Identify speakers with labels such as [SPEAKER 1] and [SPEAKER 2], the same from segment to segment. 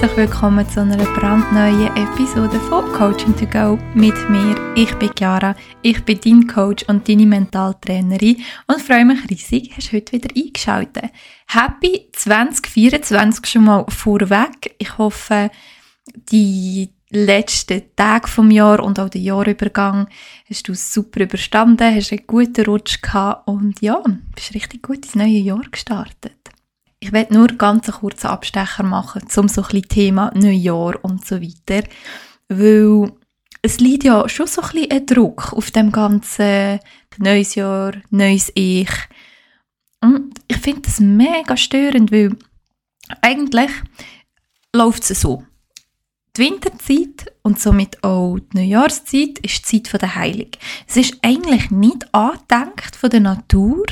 [SPEAKER 1] herzlich willkommen zu einer brandneuen Episode von Coaching to Go mit mir. Ich bin Chiara, ich bin dein Coach und deine Mentaltrainerin und freue mich riesig, hast du heute wieder eingeschaltet. Happy 2024 schon mal vorweg. Ich hoffe, die letzten Tage vom Jahr und auch den Jahrübergang hast du super überstanden, hast einen guten Rutsch gehabt und ja, bist richtig gut ins neue Jahr gestartet. Ich werde nur ganz einen kurzen Abstecher machen zum so ein Thema Neujahr und so weiter, weil es liegt ja schon so ein bisschen ein Druck auf dem ganzen neues Jahr, neues Ich. Und ich finde das mega störend, weil eigentlich läuft es so. Die Winterzeit und somit auch die Neujahrszeit ist die Zeit der Heilung. Es ist eigentlich nicht angedenkt von der Natur,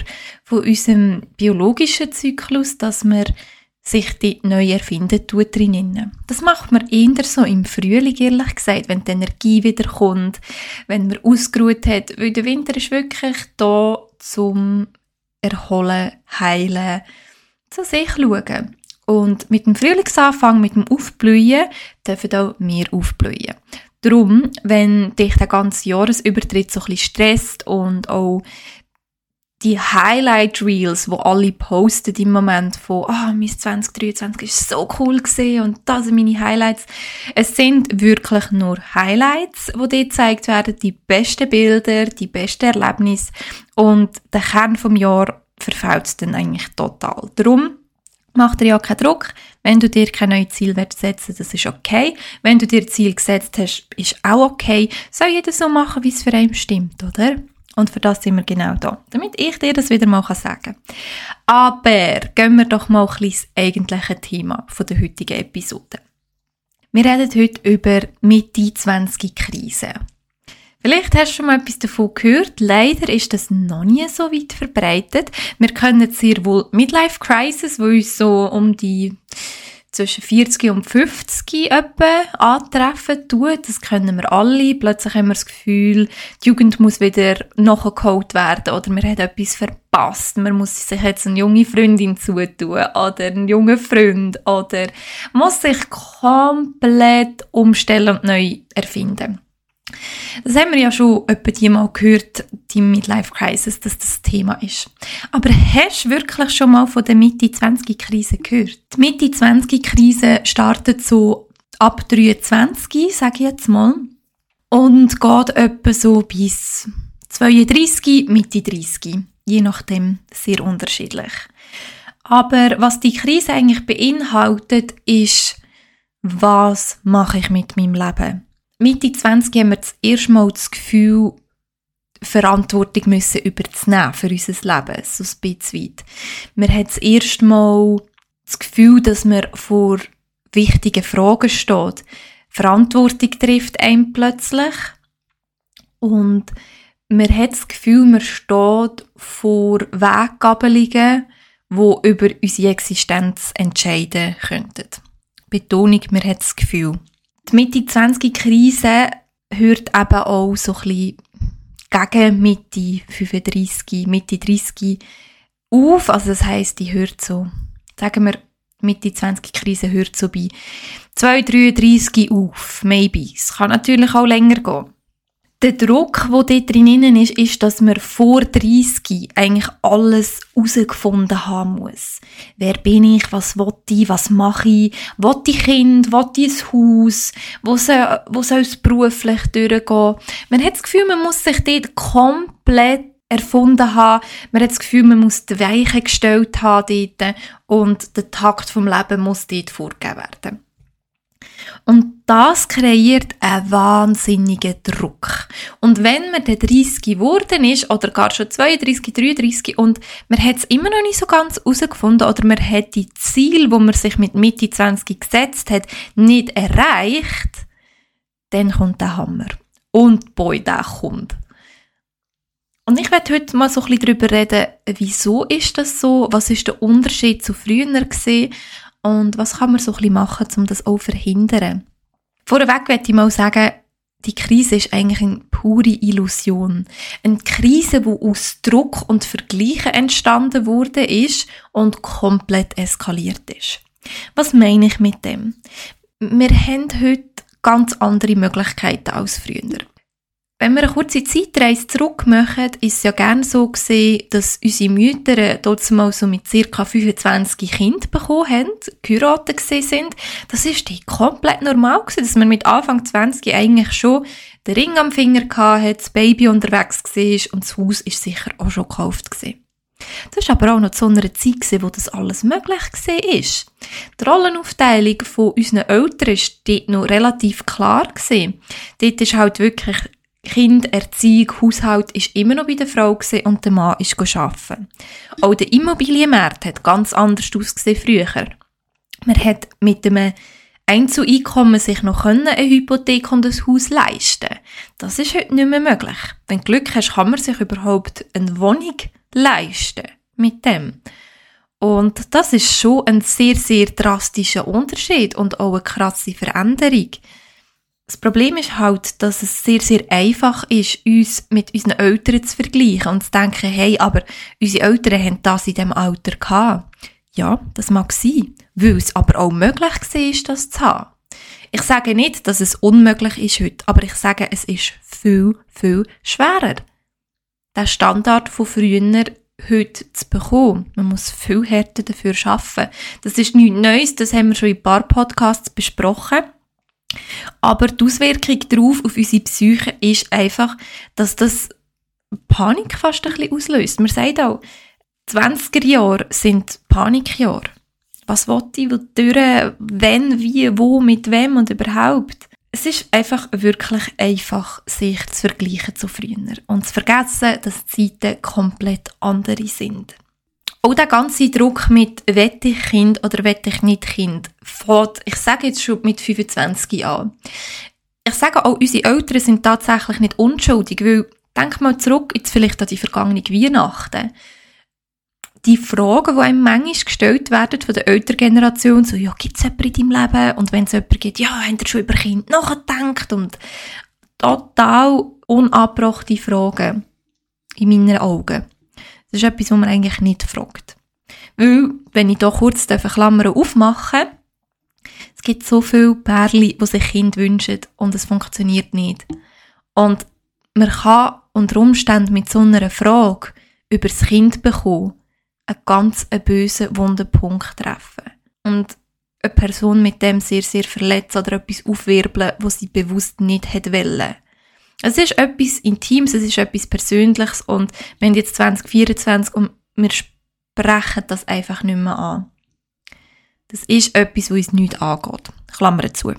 [SPEAKER 1] von unserem biologischen Zyklus, dass man sich die neu erfinden tut drinnen. Das macht man eher so im Frühling, ehrlich gesagt, wenn die Energie wieder kommt, wenn man ausgeruht hat, weil der Winter ist wirklich da zum Erholen, Heilen, zu sich schauen. Und mit dem Frühlingsanfang, mit dem Aufblühen, dürfen auch wir aufblühen. Darum, wenn dich der ganze Jahresübertritt so ein bisschen stresst und auch die Highlight Reels, wo alle posten im Moment von, ah, oh, mein 2023 ist so cool gesehen und das sind meine Highlights. Es sind wirklich nur Highlights, wo dir gezeigt werden, die besten Bilder, die besten Erlebnisse und der Kern vom Jahr verfällt es dann eigentlich total. Darum Mach dir ja keinen Druck. Wenn du dir kein neues Ziel setzen das ist okay. Wenn du dir Ziel gesetzt hast, ist auch okay. Soll jeder so machen, wie es für einen stimmt, oder? Und für das sind wir genau da, damit ich dir das wieder mal sagen kann. Aber gehen wir doch mal ein das eigentliche Thema der heutigen Episode. Wir reden heute über Mitte 20 Krise. Vielleicht hast du schon mal etwas davon gehört. Leider ist das noch nie so weit verbreitet. Wir können sehr wohl Midlife Crisis, wo uns so um die zwischen 40 und 50 etwa antreffen tut. Das können wir alle. Plötzlich haben wir das Gefühl, die Jugend muss wieder nachgeholt werden oder wir haben etwas verpasst. Man muss sich jetzt eine junge Freundin zutun oder einen jungen Freund oder muss sich komplett umstellen und neu erfinden. Das haben wir ja schon etwa die mal gehört, die Midlife Crisis, dass das Thema ist. Aber hast du wirklich schon mal von der Mitte-20-Krise gehört? Die Mitte-20-Krise startet so ab 23, sage ich jetzt mal, und geht etwa so bis 32, Mitte 30. Je nachdem sehr unterschiedlich. Aber was die Krise eigentlich beinhaltet, ist, was mache ich mit meinem Leben? Mitte 20 haben wir das erste Mal das Gefühl, Verantwortung müssen überzunehmen für unser Leben, so ein bisschen weit. Wir haben das erste Mal das Gefühl, dass man vor wichtigen Fragen steht. Verantwortung trifft einen plötzlich und man hat das Gefühl, man steht vor Weggabelungen, die über unsere Existenz entscheiden könnten. Betonung, man hat das Gefühl. Die Mitte-20-Krise hört eben auch so ein bisschen gegen Mitte 35, Mitte 30 auf. Also das heisst, die hört so, sagen wir, Mitte 20-Krise hört so bei 2, 33 auf, maybe. Es kann natürlich auch länger gehen der Druck, der dort drin ist, ist, dass man vor 30 eigentlich alles herausgefunden haben muss. Wer bin ich? Was will ich? Was mache ich? Will ich Kind? Will ich ein Haus? Wo soll, es beruflich durchgehen? Man hat das Gefühl, man muss sich dort komplett erfunden haben. Man hat das Gefühl, man muss die Weiche gestellt haben dort und der Takt vom Leben muss dort vorgegeben werden. Und das kreiert einen wahnsinnigen Druck. Und wenn man dann 30 geworden ist, oder gar schon 32, 33, und man hat es immer noch nicht so ganz herausgefunden, oder man hat die Ziele, wo man sich mit Mitte 20 gesetzt hat, nicht erreicht, dann kommt der Hammer. Und boy, der kommt. Und ich werde heute mal so ein bisschen darüber reden, wieso ist das so, was ist der Unterschied zu früher gesehen und was kann man so ein bisschen machen, um das auch zu verhindern? Vorweg möchte ich mal sagen, die Krise ist eigentlich eine pure Illusion. Eine Krise, die aus Druck und Vergleichen entstanden wurde ist und komplett eskaliert ist. Was meine ich mit dem? Wir haben heute ganz andere Möglichkeiten als früher. Wenn wir eine kurze Zeitreise zurück machen, ist es ja gerne so gesehen, dass unsere Mütter mal so mit ca. 25 Kindern bekommen haben, geheiratet sind. Das ist die komplett normal gewesen, dass man mit Anfang 20 eigentlich schon den Ring am Finger hatte, das Baby unterwegs war und das Haus ist sicher auch schon gekauft gewesen. Das war aber auch noch zu einer Zeit, gewesen, wo das alles möglich war. Die Rollenaufteilung von unseren Eltern war dort noch relativ klar. Gewesen. Dort ist halt wirklich Kind, Erziehung, Haushalt ist immer noch bei der Frau und der Mann ist arbeiten. Auch der Immobilienmarkt hat ganz anders ausgesehen früher. Man hat mit einem Einzeleinkommen sich noch eine Hypothek und ein Haus leisten Das ist heute nicht mehr möglich. Wenn du Glück hast, kann man sich überhaupt eine Wohnung leisten mit dem. Und das ist schon ein sehr, sehr drastischer Unterschied und auch eine krasse Veränderung. Das Problem ist halt, dass es sehr, sehr einfach ist, uns mit unseren Eltern zu vergleichen und zu denken, hey, aber unsere Eltern haben das in diesem Alter gehabt. Ja, das mag sein, weil es aber auch möglich war, das zu haben. Ich sage nicht, dass es unmöglich ist heute, aber ich sage, es ist viel, viel schwerer. Der Standard von früher heute zu bekommen. Man muss viel härter dafür arbeiten. Das ist nichts Neues, das haben wir schon in ein paar Podcasts besprochen. Aber die Auswirkung darauf auf unsere Psyche ist einfach, dass das Panik fast ein bisschen auslöst. Man sagt auch, 20er Jahre sind Panikjahre. Was wollte ich, durch, wenn, wie, wo, mit wem und überhaupt. Es ist einfach wirklich einfach, sich zu vergleichen zu früher und zu vergessen, dass die Zeiten komplett andere sind. Auch der ganze Druck mit «Wette ich Kind oder wette ich nicht Kind» fährt, ich sage jetzt schon mit 25 Jahren. Ich sage auch, unsere Eltern sind tatsächlich nicht unschuldig, weil, denk mal zurück jetzt vielleicht an die vergangenen Weihnachten. Die Fragen, die einem manchmal gestellt werden von der älteren Generation, so, ja, gibt es jemanden in deinem Leben? Und wenn es jemanden gibt, ja, habt ihr schon über Kind nachgedacht? Und total unabbrachte Fragen in meinen Augen. Das ist etwas, was man eigentlich nicht fragt. Weil, wenn ich hier kurz eine Klammer aufmachen es gibt so viele Pärchen, die sich Kind wünschen und es funktioniert nicht. Und man kann unter Umständen mit so einer Frage über das Kind bekommen, einen ganz bösen, wunden Punkt treffen. Und eine Person mit dem sehr, sehr verletzt oder etwas aufwirbeln, was sie bewusst nicht hätte wollen. Es ist etwas Intimes, es ist etwas Persönliches und wir haben jetzt 2024 und wir sprechen das einfach nicht mehr an. Das ist etwas, was uns nicht angeht. Klammer zu.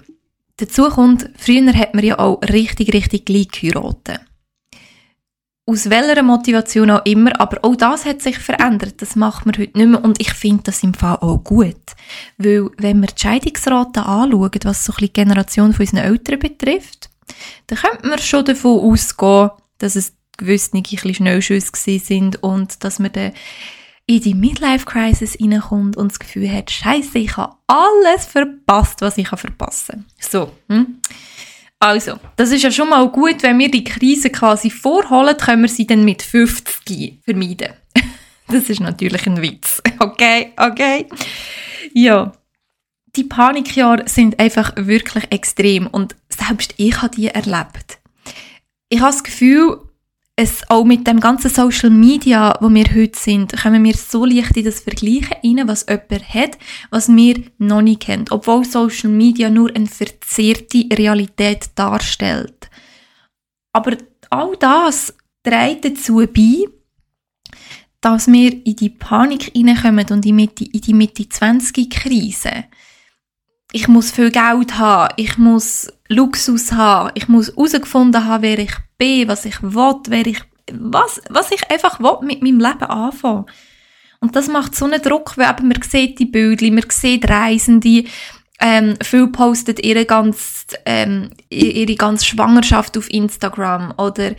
[SPEAKER 1] Dazu kommt, früher hat man ja auch richtig, richtig gleich geheiratet. Aus welcher Motivation auch immer, aber auch das hat sich verändert. Das macht man heute nicht mehr und ich finde das im Fall auch gut. Weil, wenn wir die Scheidungsrate anschauen, was so ein bisschen die Generation von unseren Eltern betrifft, dann könnte man schon davon ausgehen, dass es gewisse ein bisschen Schnellschüsse sind und dass man dann in die Midlife-Crisis reinkommt und das Gefühl hat, scheiße, ich habe alles verpasst, was ich verpassen kann. So, hm? Also, das ist ja schon mal gut, wenn wir die Krise quasi vorholen, können wir sie dann mit 50 vermeiden. das ist natürlich ein Witz. Okay, okay. Ja, die Panikjahre sind einfach wirklich extrem und selbst ich habe die erlebt. Ich habe das Gefühl, es auch mit dem ganzen Social Media, wo wir heute sind, kommen wir so leicht in das Vergleichen rein, was jemand hat, was wir noch nicht kennen. Obwohl Social Media nur eine verzerrte Realität darstellt. Aber all das trägt dazu bei, dass wir in die Panik hineinkommen und in die Mitte-20-Krise ich muss viel Geld haben, ich muss Luxus haben, ich muss herausgefunden haben, wer ich bin, was ich will, wer ich, was, was ich einfach will mit meinem Leben anfangen. Und das macht so einen Druck, weil eben man sieht die Bilder, man sieht Reisende, ähm, viel postet ihre ganz, ähm, ihre ganze Schwangerschaft auf Instagram oder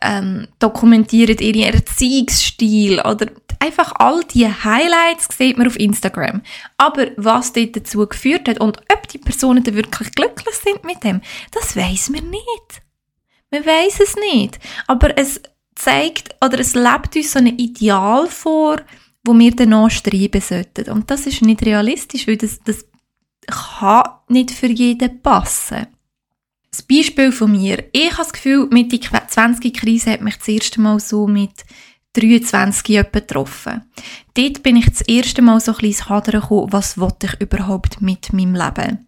[SPEAKER 1] ähm, dokumentieren ihren Erziehungsstil oder einfach all die Highlights sieht man auf Instagram. Aber was dort dazu geführt hat und ob die Personen dann wirklich glücklich sind mit dem, das weiß man nicht. Man weiß es nicht. Aber es zeigt oder es lebt uns so ein Ideal vor, wo wir danach streben sollten. Und das ist nicht realistisch, weil das, das kann nicht für jeden passen. Das Beispiel von mir. Ich habe das Gefühl, mit der 20-Krise hat mich das erste Mal so mit 23 betroffen. Dort bin ich das erste Mal so ein bisschen ins Hadern gekommen, was wollte ich überhaupt mit meinem Leben.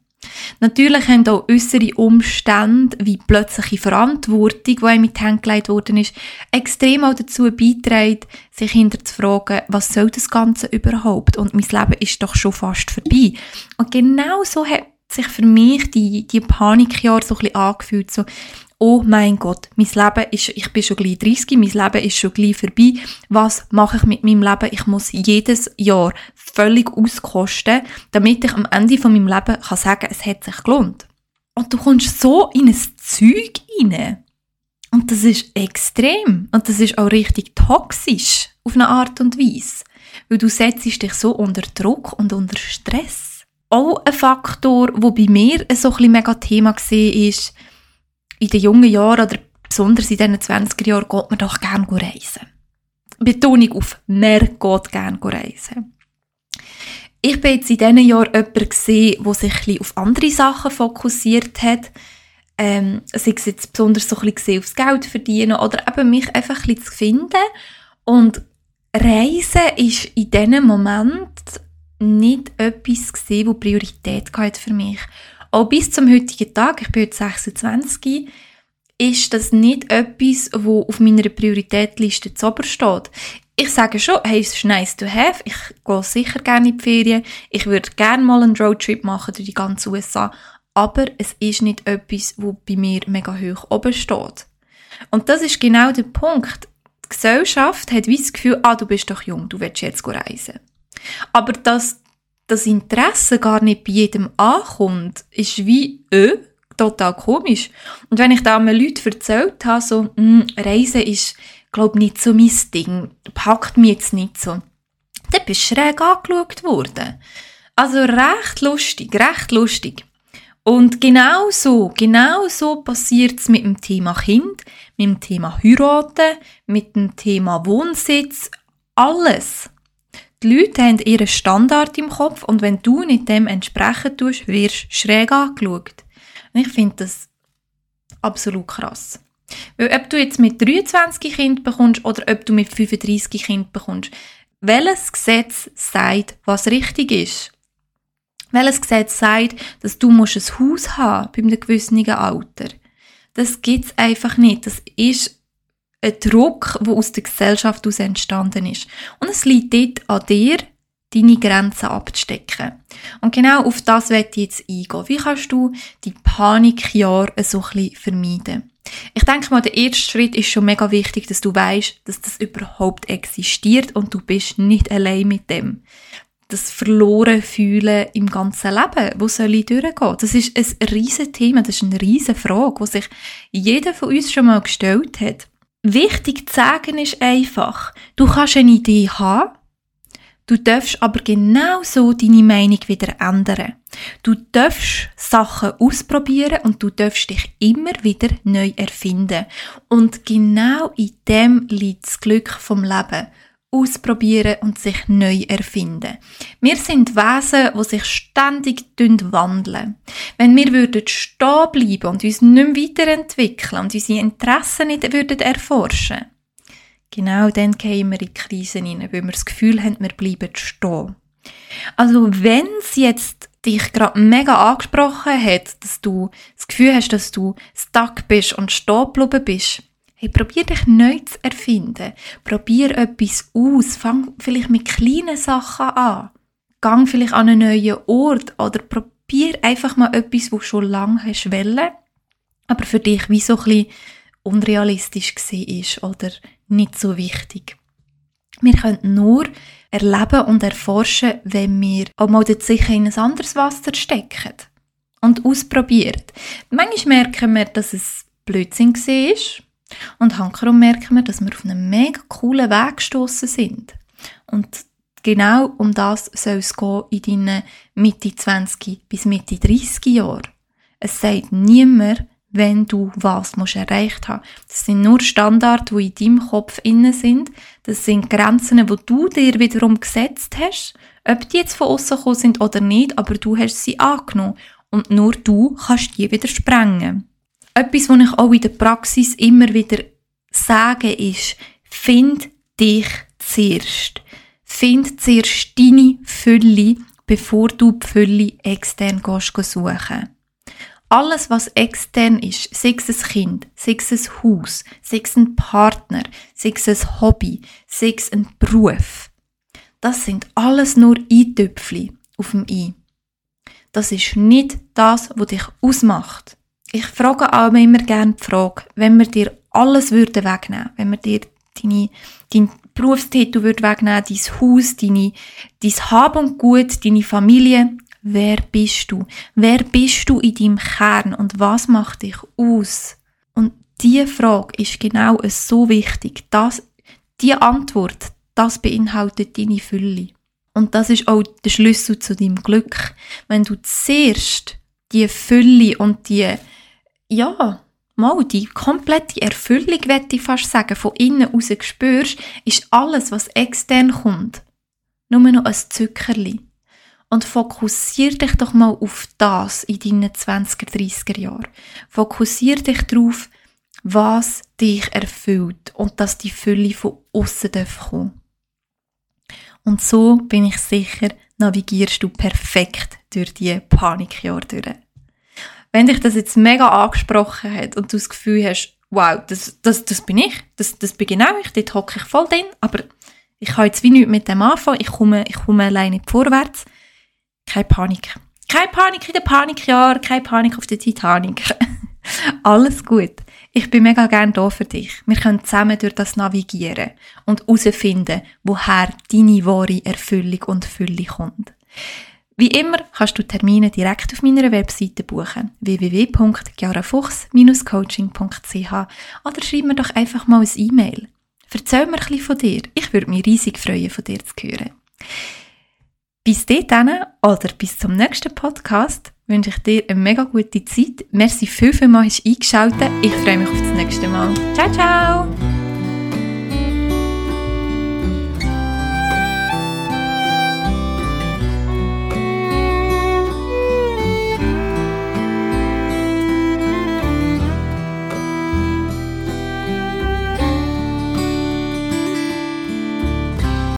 [SPEAKER 1] Natürlich haben auch äußere Umstände, wie plötzliche Verantwortung, die einem mit gelegt worden ist, extrem auch dazu beitragen, sich hinter zu fragen, was soll das Ganze überhaupt? Und mein Leben ist doch schon fast vorbei. Und genau so hat sich für mich die, die Panikjahre so ein bisschen angefühlt, so, oh mein Gott, mein Leben ist, ich bin schon gleich 30, mein Leben ist schon gleich vorbei. Was mache ich mit meinem Leben? Ich muss jedes Jahr völlig auskosten, damit ich am Ende von meinem Leben kann sagen, es hat sich gelohnt. Und du kommst so in ein Zeug rein. Und das ist extrem. Und das ist auch richtig toxisch. Auf eine Art und Weise. Weil du setzt dich so unter Druck und unter Stress. Auch ein Faktor, wo bei mir so ein mega Thema war, ist, in den jungen Jahren oder besonders in diesen 20er Jahren geht man doch gerne reisen. Betonung auf mehr geht gerne reisen. Ich bin jetzt in diesen Jahren jemand gesehen, der sich ein auf andere Sachen fokussiert hat. Ähm, sei es jetzt besonders so ein bisschen aufs Geld verdienen oder eben mich einfach ein bisschen zu finden. Und Reisen ist in diesem Moment nicht etwas gesehen, wo Priorität hatte für mich. Auch bis zum heutigen Tag, ich bin jetzt 26, ist das nicht etwas, wo auf meiner Prioritätliste zu ober steht. Ich sage schon, hey, es ist nice to have. Ich gehe sicher gerne in die Ferien. Ich würde gerne mal einen Roadtrip machen durch die ganze USA. Aber es ist nicht etwas, wo bei mir mega hoch oben steht. Und das ist genau der Punkt. Die Gesellschaft hat wie das Gefühl, ah, du bist doch jung, du willst jetzt reisen. Aber dass das Interesse gar nicht bei jedem ankommt, ist wie, äh, total komisch. Und wenn ich da mal Leuten erzählt habe, so, hm, Reisen ist, glaub nicht so mein Ding, packt mich jetzt nicht so, dann bist du schräg angeschaut worden. Also recht lustig, recht lustig. Und genau so, genau so passiert es mit dem Thema Kind, mit dem Thema Heiraten, mit dem Thema Wohnsitz, alles. Die Leute haben ihren Standard im Kopf und wenn du nicht dem entsprechen tust, wirst du schräg angeschaut. Und ich finde das absolut krass. Weil ob du jetzt mit 23 Kind bekommst oder ob du mit 35 Kind bekommst, welches Gesetz sagt, was richtig ist? Welches Gesetz sagt, dass du musst ein Haus haben bei einem gewissen Alter? Das gibt's einfach nicht. Das ist ein Druck, der aus der Gesellschaft aus entstanden ist. Und es liegt dort an dir, deine Grenzen abzustecken. Und genau auf das werde ich jetzt eingehen. Wie kannst du die Panikjahre so ein vermeiden? Ich denke mal, der erste Schritt ist schon mega wichtig, dass du weißt, dass das überhaupt existiert und du bist nicht allein mit dem. Das verloren fühlen im ganzen Leben, wo soll ich durchgehen? Das ist ein riesen Thema, das ist eine riesen Frage, die sich jeder von uns schon mal gestellt hat. Wichtig zu sagen ist einfach, du kannst eine Idee haben, du darfst aber genau so deine Meinung wieder ändern. Du darfst Sachen ausprobieren und du darfst dich immer wieder neu erfinden. Und genau in dem liegt das Glück vom Leben ausprobieren und sich neu erfinden. Wir sind Wesen, die sich ständig wandeln. Wenn wir würden stehen bleiben und uns nicht mehr weiterentwickeln und unsere Interessen nicht würden erforschen, genau dann gehen wir in Krisen hinein, weil wir das Gefühl haben, wir bleiben stehen. Also wenn es jetzt dich gerade mega angesprochen hat, dass du das Gefühl hast, dass du stuck bist und stehen geblieben bist, Hey, probier dich neu zu erfinden. Probier etwas aus. Fang vielleicht mit kleinen Sachen an. Gang vielleicht an einen neuen Ort oder probier einfach mal etwas, wo schon lange hast wollen, aber für dich wie so ein bisschen unrealistisch war oder nicht so wichtig. Wir können nur erleben und erforschen, wenn wir auch mal sicher in ein anderes Wasser stecken und ausprobieren. Manchmal merken wir, dass es Blödsinn war, und hankerum merken wir, dass wir auf einen mega coolen Weg gestossen sind. Und genau um das soll es gehen in deinen Mitte 20 bis Mitte 30 Jahren. Es sagt niemand, wenn du was musst erreicht haben. Das sind nur Standards, die in deinem Kopf innen sind. Das sind Grenzen, die du dir wiederum gesetzt hast. Ob die jetzt von außen gekommen sind oder nicht, aber du hast sie angenommen. Und nur du kannst die wieder sprengen. Etwas, was ich auch in der Praxis immer wieder sage, ist, find dich zuerst. Find zuerst deine Fülle, bevor du die Fülle extern gehst suchen. Alles, was extern ist, sei es ein Kind, sei es ein Haus, sei es ein Partner, sei es ein Hobby, sei es ein Beruf, das sind alles nur Eintöpfchen auf dem I. Das ist nicht das, was dich ausmacht. Ich frage auch immer gerne die Frage, wenn wir dir alles würden wegnehmen, wenn wir dir deine, deinen Berufstitel würden wegnehmen, dein Haus, deine, dein Hab und Gut, deine Familie, Wer bist du? Wer bist du in deinem Kern und was macht dich aus? Und diese Frage ist genau so wichtig. dass die Antwort, das beinhaltet deine Fülle. Und das ist auch der Schlüssel zu deinem Glück. Wenn du zuerst die Fülle und die, ja, mal die komplette Erfüllung, würde ich fast sagen, von innen raus spürst, ist alles, was extern kommt, nur noch ein Zückerli und fokussier dich doch mal auf das in deinen 20er, 30er Jahren. Fokussier dich darauf, was dich erfüllt und dass die Fülle von außen kommen Und so bin ich sicher, navigierst du perfekt durch die Panikjahre durch. Wenn dich das jetzt mega angesprochen hat und du das Gefühl hast, wow, das, das, das bin ich, das, das bin genau ich, dort hocke ich voll drin, aber ich kann jetzt wie nichts mit dem anfangen, ich komme, ich komme alleine vorwärts, keine Panik. Keine Panik in den Panikjahr, keine Panik auf der Titanic. Alles gut. Ich bin mega gern da für dich. Wir können zusammen durch das navigieren und herausfinden, woher deine wahre Erfüllung und Fülle kommt. Wie immer kannst du Termine direkt auf meiner Webseite buchen www.chiarafuchs-coaching.ch oder schreib mir doch einfach mal ein E-Mail. Erzähl mir ein von dir. Ich würde mich riesig freuen, von dir zu hören. Bis dahin oder bis zum nächsten Podcast wünsche ich dir eine mega gute Zeit. Merci viel, viel mal hast eingeschaltet. Ich freue mich auf das nächste Mal. Ciao, ciao!